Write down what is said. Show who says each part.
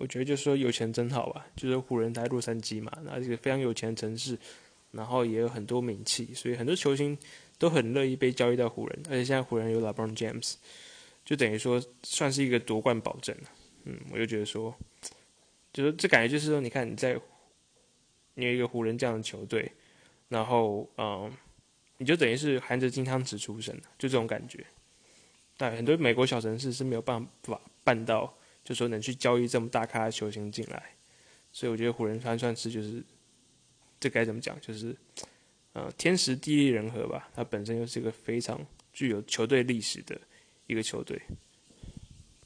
Speaker 1: 我觉得就是说有钱真好吧，就是湖人在洛杉矶嘛，那是一个非常有钱的城市，然后也有很多名气，所以很多球星都很乐意被交易到湖人，而且现在湖人有 LeBron James，就等于说算是一个夺冠保证嗯，我就觉得说，就是这感觉就是说，你看你在你有一个湖人这样的球队，然后嗯，你就等于是含着金汤匙出生的，就这种感觉。但很多美国小城市是没有办法办到，就说能去交易这么大咖的球星进来，所以我觉得湖人算算是就是这该怎么讲，就是呃天时地利人和吧。它本身又是一个非常具有球队历史的一个球队。